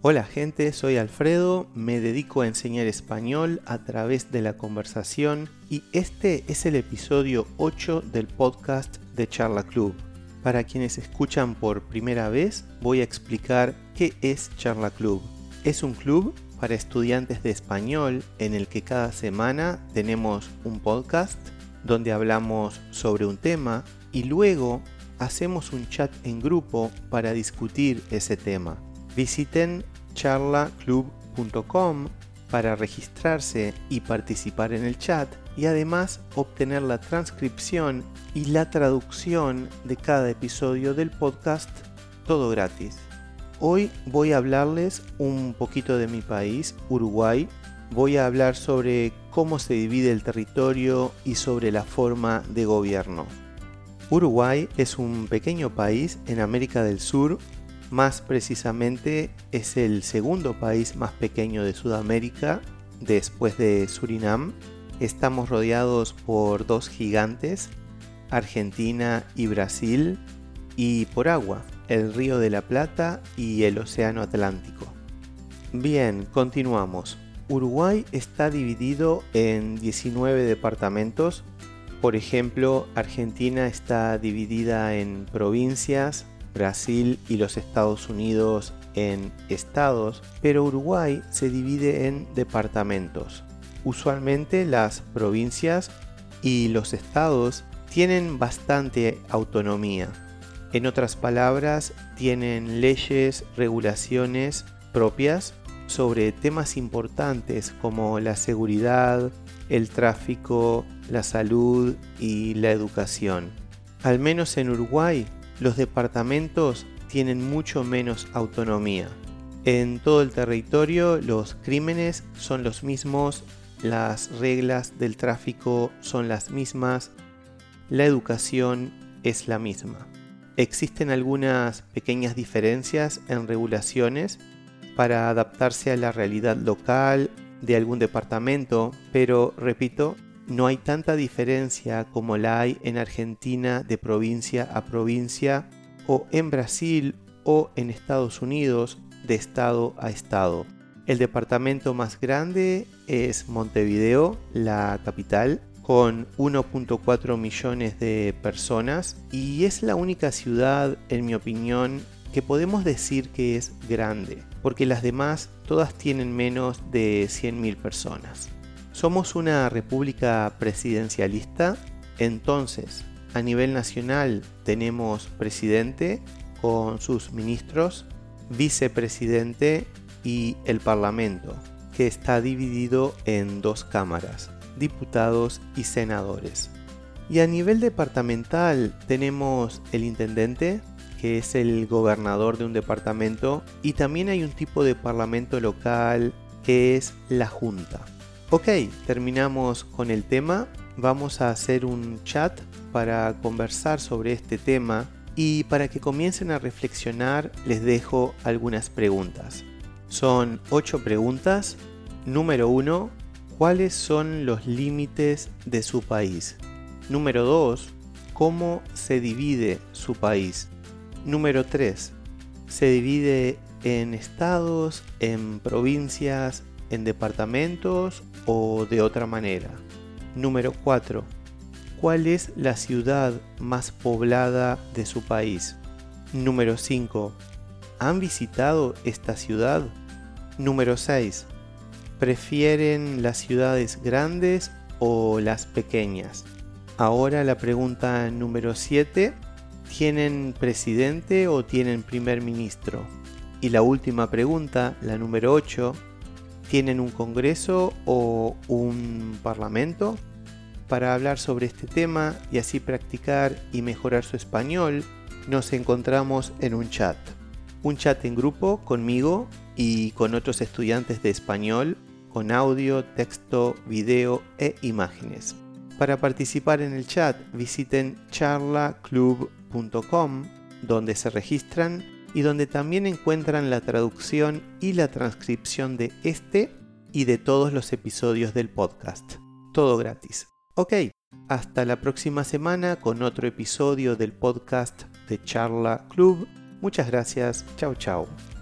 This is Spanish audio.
Hola gente, soy Alfredo, me dedico a enseñar español a través de la conversación y este es el episodio 8 del podcast de Charla Club. Para quienes escuchan por primera vez, voy a explicar qué es Charla Club. Es un club para estudiantes de español en el que cada semana tenemos un podcast donde hablamos sobre un tema y luego hacemos un chat en grupo para discutir ese tema. Visiten charlaclub.com para registrarse y participar en el chat y además obtener la transcripción y la traducción de cada episodio del podcast todo gratis. Hoy voy a hablarles un poquito de mi país, Uruguay. Voy a hablar sobre cómo se divide el territorio y sobre la forma de gobierno. Uruguay es un pequeño país en América del Sur, más precisamente es el segundo país más pequeño de Sudamérica después de Surinam. Estamos rodeados por dos gigantes, Argentina y Brasil, y por agua, el Río de la Plata y el Océano Atlántico. Bien, continuamos. Uruguay está dividido en 19 departamentos por ejemplo, Argentina está dividida en provincias, Brasil y los Estados Unidos en estados, pero Uruguay se divide en departamentos. Usualmente las provincias y los estados tienen bastante autonomía. En otras palabras, tienen leyes, regulaciones propias sobre temas importantes como la seguridad, el tráfico, la salud y la educación. Al menos en Uruguay, los departamentos tienen mucho menos autonomía. En todo el territorio los crímenes son los mismos, las reglas del tráfico son las mismas, la educación es la misma. Existen algunas pequeñas diferencias en regulaciones para adaptarse a la realidad local de algún departamento, pero repito, no hay tanta diferencia como la hay en Argentina de provincia a provincia o en Brasil o en Estados Unidos de estado a estado. El departamento más grande es Montevideo, la capital, con 1.4 millones de personas y es la única ciudad, en mi opinión, que podemos decir que es grande, porque las demás todas tienen menos de 100.000 personas. Somos una república presidencialista, entonces a nivel nacional tenemos presidente con sus ministros, vicepresidente y el parlamento, que está dividido en dos cámaras, diputados y senadores. Y a nivel departamental tenemos el intendente, que es el gobernador de un departamento, y también hay un tipo de parlamento local que es la junta. Ok, terminamos con el tema. Vamos a hacer un chat para conversar sobre este tema y para que comiencen a reflexionar les dejo algunas preguntas. Son 8 preguntas. Número 1. ¿Cuáles son los límites de su país? Número 2. ¿Cómo se divide su país? Número 3. Se divide en estados, en provincias, en departamentos o de otra manera. Número 4. ¿Cuál es la ciudad más poblada de su país? Número 5. ¿Han visitado esta ciudad? Número 6. ¿Prefieren las ciudades grandes o las pequeñas? Ahora la pregunta número 7 ¿Tienen presidente o tienen primer ministro? Y la última pregunta, la número 8, ¿tienen un congreso o un parlamento? Para hablar sobre este tema y así practicar y mejorar su español, nos encontramos en un chat. Un chat en grupo conmigo y con otros estudiantes de español, con audio, texto, video e imágenes. Para participar en el chat visiten charlaclub.com donde se registran y donde también encuentran la traducción y la transcripción de este y de todos los episodios del podcast. Todo gratis. Ok, hasta la próxima semana con otro episodio del podcast de Charla Club. Muchas gracias. Chao, chao.